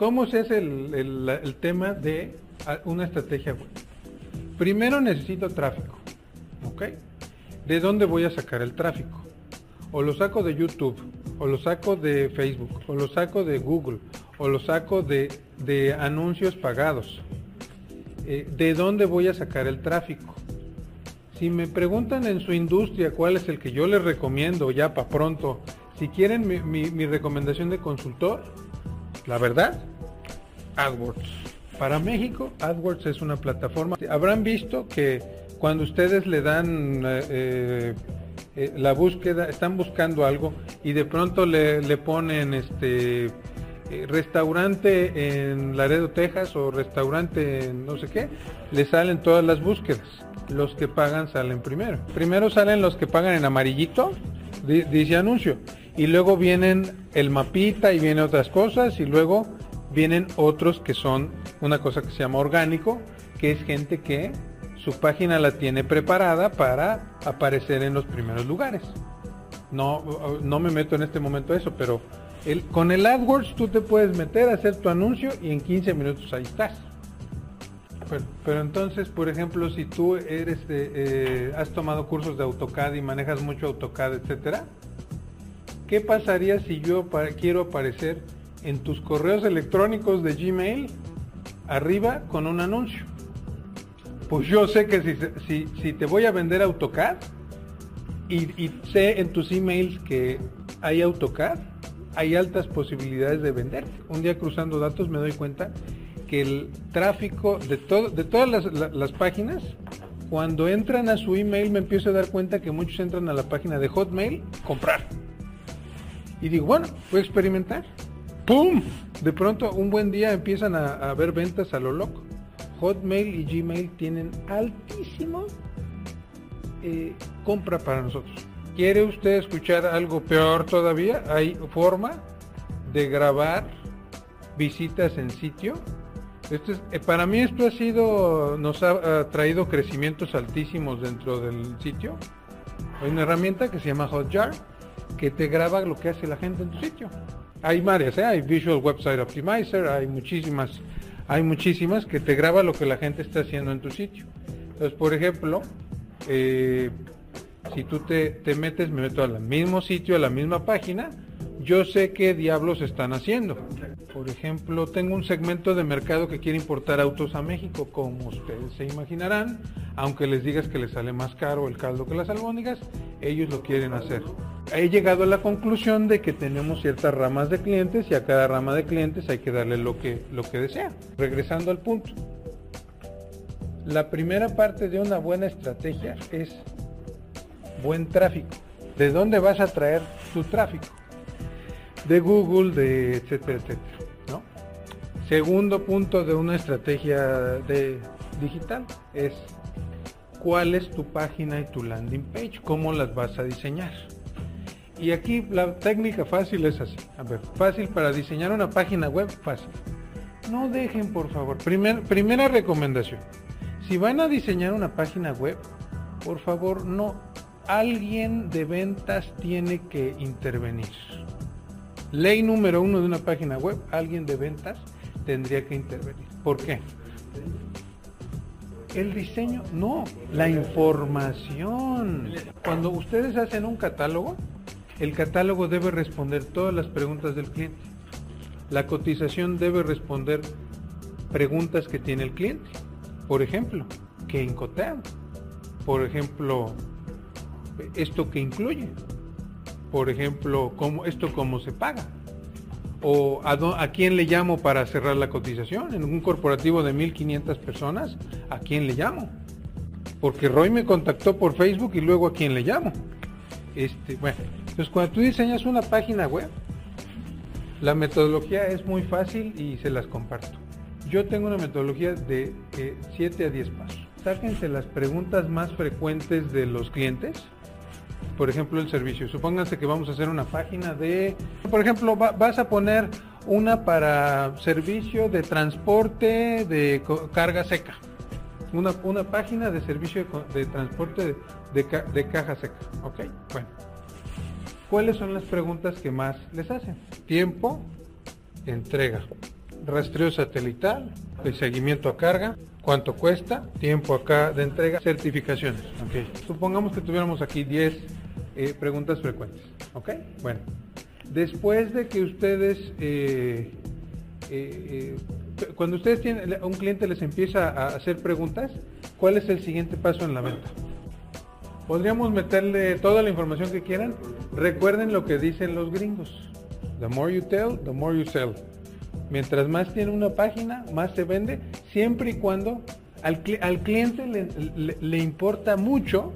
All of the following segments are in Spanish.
¿Cómo se hace el, el- tema de ah, una estrategia web? Primero necesito tráfico, ¿ok? ¿De dónde voy a sacar el tráfico? O lo saco de YouTube, o lo saco de Facebook, o lo saco de Google, o lo saco de, de anuncios pagados. Eh, ¿De dónde voy a sacar el tráfico? Si me preguntan en su industria cuál es el que yo les recomiendo ya para pronto, si quieren mi- mi recomendación de consultor, la verdad, AdWords. Para México, AdWords es una plataforma. Habrán visto que cuando ustedes le dan eh, eh, eh, la búsqueda, están buscando algo y de pronto le, le ponen este restaurante en Laredo, Texas o restaurante en no sé qué, le salen todas las búsquedas. Los que pagan salen primero. Primero salen los que pagan en amarillito, di- dice anuncio. Y luego vienen el mapita y vienen otras cosas y luego vienen otros que son una cosa que se llama orgánico, que es gente que su página la tiene preparada para aparecer en los primeros lugares. No, no me meto en este momento a eso, pero con el AdWords tú te puedes meter, hacer tu anuncio y en 15 minutos ahí estás. Pero, entonces, por ejemplo, si tú eres de, eh, has tomado cursos de AutoCAD y manejas mucho AutoCAD, etcétera, ¿qué pasaría si yo quiero aparecer en tus correos electrónicos de Gmail arriba con un anuncio? Pues yo sé que si, te voy a vender AutoCAD y, sé en tus emails que hay AutoCAD, hay altas posibilidades de venderte. Un día cruzando datos me doy cuenta que el tráfico de, todo, de todas las, la- las páginas, cuando entran a su email me empiezo a dar cuenta que muchos entran a la página de Hotmail, comprar. Y digo, bueno, voy a experimentar. ¡Pum! De pronto, un buen día empiezan a, a ver ventas a lo loco. Hotmail y Gmail tienen altísimo eh, compra para nosotros. ¿Quiere usted escuchar algo peor todavía? Hay forma de grabar visitas en sitio. Eh, para mí esto ha sido, nos ha, ha traído crecimientos altísimos dentro del sitio. Hay una herramienta que se llama Hotjar que te graba lo que hace la gente en tu sitio. Hay varias, ¿eh? hay Visual Website Optimizer, hay muchísimas, hay muchísimas que te graba lo que la gente está haciendo en tu sitio. Entonces, por ejemplo, eh, si tú te, te metes, me meto al mismo sitio, a la misma página, yo sé qué diablos están haciendo. Por ejemplo, tengo un segmento de mercado que quiere importar autos a México, como ustedes se imaginarán, aunque les digas que les sale más caro el caldo que las albóndigas, ellos lo quieren hacer. He llegado a la conclusión de que tenemos ciertas ramas de clientes y a cada rama de clientes hay que darle lo que, lo que desea. Regresando al punto. La primera parte de una buena estrategia es buen tráfico. ¿De dónde vas a traer tu tráfico? De Google, de etcétera, etcétera. ¿no? Segundo punto de una estrategia de digital es cuál es tu página y tu landing page, cómo las vas a diseñar. Y aquí la técnica fácil es así. A ver, fácil para diseñar una página web, fácil. No dejen, por favor. Primer- primera recomendación. Si van a diseñar una página web, por favor, no. Alguien de ventas tiene que intervenir. Ley número uno de una página web, alguien de ventas tendría que intervenir. ¿Por qué? El diseño, no, la información. Cuando ustedes hacen un catálogo, el catálogo debe responder todas las preguntas del cliente. La cotización debe responder preguntas que tiene el cliente. Por ejemplo, ¿qué encotean? Por ejemplo, ¿esto que incluye? Por ejemplo, ¿cómo, ¿esto cómo se paga? ¿O a, quién le llamo para cerrar la cotización? En un corporativo de 1500 personas, ¿a quién le llamo? Porque Roy me contactó por Facebook y luego a quién le llamo. Este, bueno, entonces cuando tú diseñas una página web, la metodología es muy fácil y se las comparto. Yo tengo una metodología de 7 a 10 pasos. Sáquense las preguntas más frecuentes de los clientes. Por ejemplo, el servicio. Supónganse que vamos a hacer una página de, por ejemplo, va- vas a poner una para servicio de transporte de carga seca. Una, una página de servicio de, transporte de, de caja seca. ¿Ok? Bueno. ¿Cuáles son las preguntas que más les hacen? Tiempo, entrega. rastreo satelital, el seguimiento a carga, cuánto cuesta, tiempo acá de entrega, certificaciones. Okay. Supongamos que tuviéramos aquí 10 eh, preguntas frecuentes. ¿Ok? Bueno, después de que ustedes, eh, eh, cuando ustedes tienen, un cliente les empieza a hacer preguntas, ¿cuál es el siguiente paso en la venta? Podríamos meterle toda la información que quieran. Recuerden lo que dicen los gringos. The more you tell, the more you sell. Mientras más tiene una página, más se vende, siempre y cuando al, al cliente le, le, importa mucho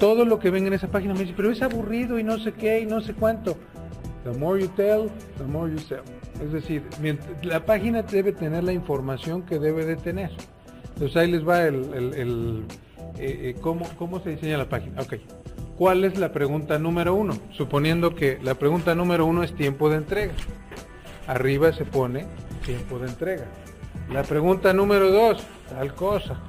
todo lo que venga en esa página. Me dice, pero es aburrido y no sé qué y no sé cuánto. The more you tell, the more you sell. Es decir, la página debe tener la información que debe de tener. Entonces ahí les va el, eh, eh, cómo, cómo se diseña la página. Ok. ¿Cuál es la pregunta número uno? Suponiendo que la pregunta número uno es tiempo de entrega arriba se pone tiempo de entrega. La pregunta número dos, tal cosa.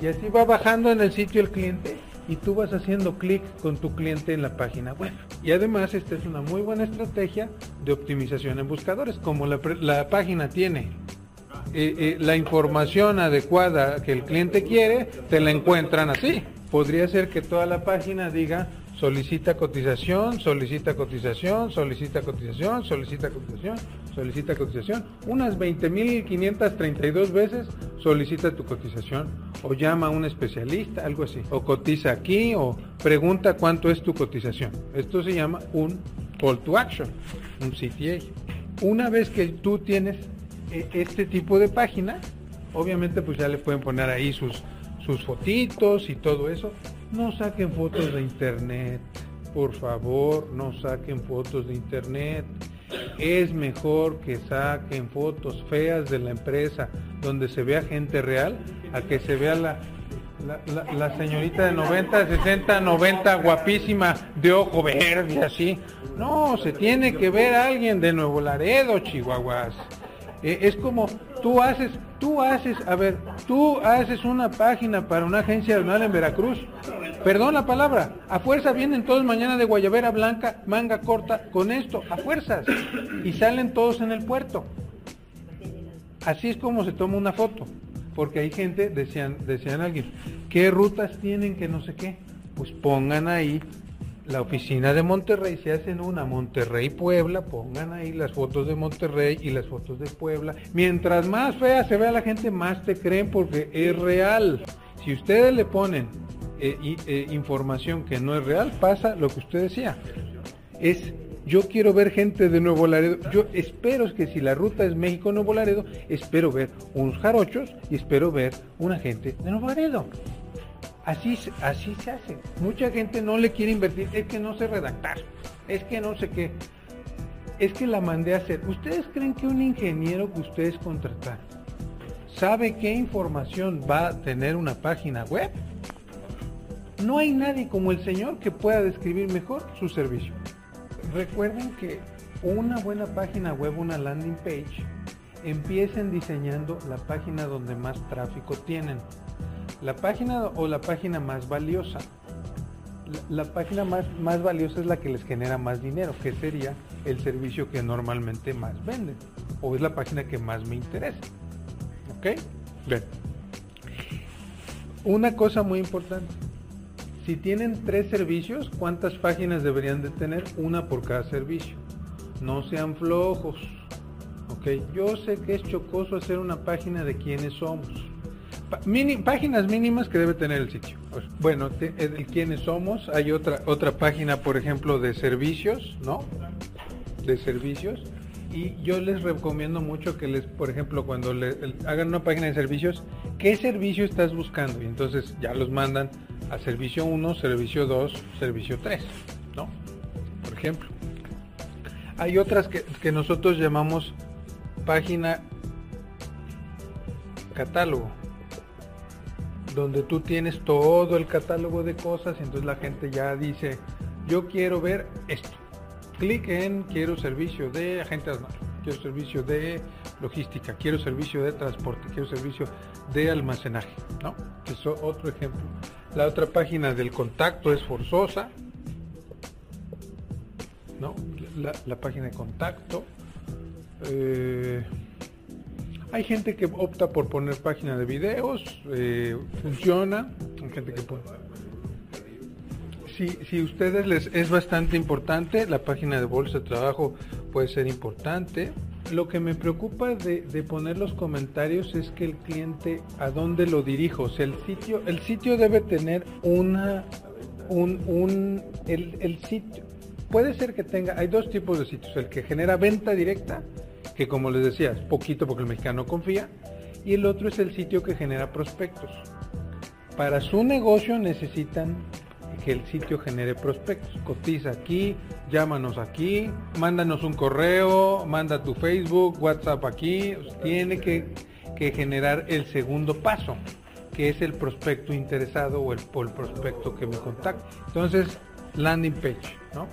Y así va bajando en el sitio el cliente y tú vas haciendo clic con tu cliente en la página web. Y además esta es una muy buena estrategia de optimización en buscadores. Como la, página tiene eh, eh, la información adecuada que el cliente quiere, te la encuentran así. Podría ser que toda la página diga solicita cotización, solicita cotización, solicita cotización, solicita cotización, solicita cotización. Unas 20.532 veces solicita tu cotización o llama a un especialista, algo así. O cotiza aquí o pregunta cuánto es tu cotización. Esto se llama un call to action, un CTA. Una vez que tú tienes eh, este tipo de página, obviamente pues ya le pueden poner ahí sus, sus fotitos y todo eso no saquen fotos de internet. Por favor, no saquen fotos de internet. Es mejor que saquen fotos feas de la empresa donde se vea gente real a que se vea la, la, señorita de 90, 60, 90, guapísima, de ojo verde, así. No, se tiene que ver a alguien de Nuevo Laredo, Chihuahuas. Eh, es como tú haces, tú haces, a ver, tú haces una página para una agencia aduanal en Veracruz. Perdón la palabra, a fuerza vienen todos mañana de Guayabera Blanca, manga corta, con esto, a fuerzas. Y salen todos en el puerto. Así es como se toma una foto. Porque hay gente, decían, decían alguien, ¿qué rutas tienen que no sé qué? Pues pongan ahí la oficina de Monterrey, se hacen una Monterrey-Puebla, pongan ahí las fotos de Monterrey y las fotos de Puebla. Mientras más fea se vea la gente, más te creen porque es real. Si ustedes le ponen eh, eh, información que no es real, pasa lo que usted decía. Es, yo quiero ver gente de Nuevo Laredo. Yo espero que si la ruta es México-Nuevo Laredo, espero ver unos jarochos y espero ver una gente de Nuevo Laredo. Así, así se hace. Mucha gente no le quiere invertir, es que no sé redactar, es que no sé qué, es que la mandé a hacer. ¿Ustedes creen que un ingeniero que ustedes contratan sabe qué información va a tener una página web? No hay nadie como el señor que pueda describir mejor su servicio. Recuerden que una buena página web, una landing page, empiecen diseñando la página donde más tráfico tienen la página o la página más valiosa. La, página más, más valiosa es la que les genera más dinero, que sería el servicio que normalmente más venden. O es la página que más me interesa. ¿Ok? Bien. Una cosa muy importante. Si tienen tres servicios, ¿cuántas páginas deberían de tener? Una por cada servicio. No sean flojos. ¿Ok? Yo sé que es chocoso hacer una página de quiénes somos páginas mínimas que debe tener el sitio. Pues, bueno, el quiénes somos, hay otra otra página, por ejemplo, de servicios, ¿no? De servicios. Y yo les recomiendo mucho que les, por ejemplo, cuando hagan una página de servicios, ¿qué servicio estás buscando? Y entonces ya los mandan a servicio 1, servicio 2, servicio 3, ¿no? Por ejemplo. Hay otras que, que nosotros llamamos página catálogo donde tú tienes todo el catálogo de cosas y entonces la gente ya dice, yo quiero ver esto. Clic en quiero servicio de agentes quiero servicio de logística, quiero servicio de transporte, quiero servicio de almacenaje, ¿no? Eso es otro ejemplo. La otra página del contacto es forzosa, ¿no? La, página de contacto. Eh, Hay gente que opta por poner página de videos, eh, funciona. Hay gente que pone. Si, si ustedes les es bastante importante, la página de bolsa de trabajo puede ser importante. Lo que me preocupa de, poner los comentarios es que el cliente a dónde lo dirijo. O sea, el sitio, el sitio debe tener una, un, un el, el sitio. Puede ser que tenga, hay dos tipos de sitios. El que genera venta directa que como les decía, es poquito porque el mexicano confía, y el otro es el sitio que genera prospectos. Para su negocio necesitan que el sitio genere prospectos. Cotiza aquí, llámanos aquí, mándanos un correo, manda tu Facebook, WhatsApp aquí. Tiene que, que generar el segundo paso, que es el prospecto interesado o el, o el prospecto que me contacta. Entonces, landing page, ¿no?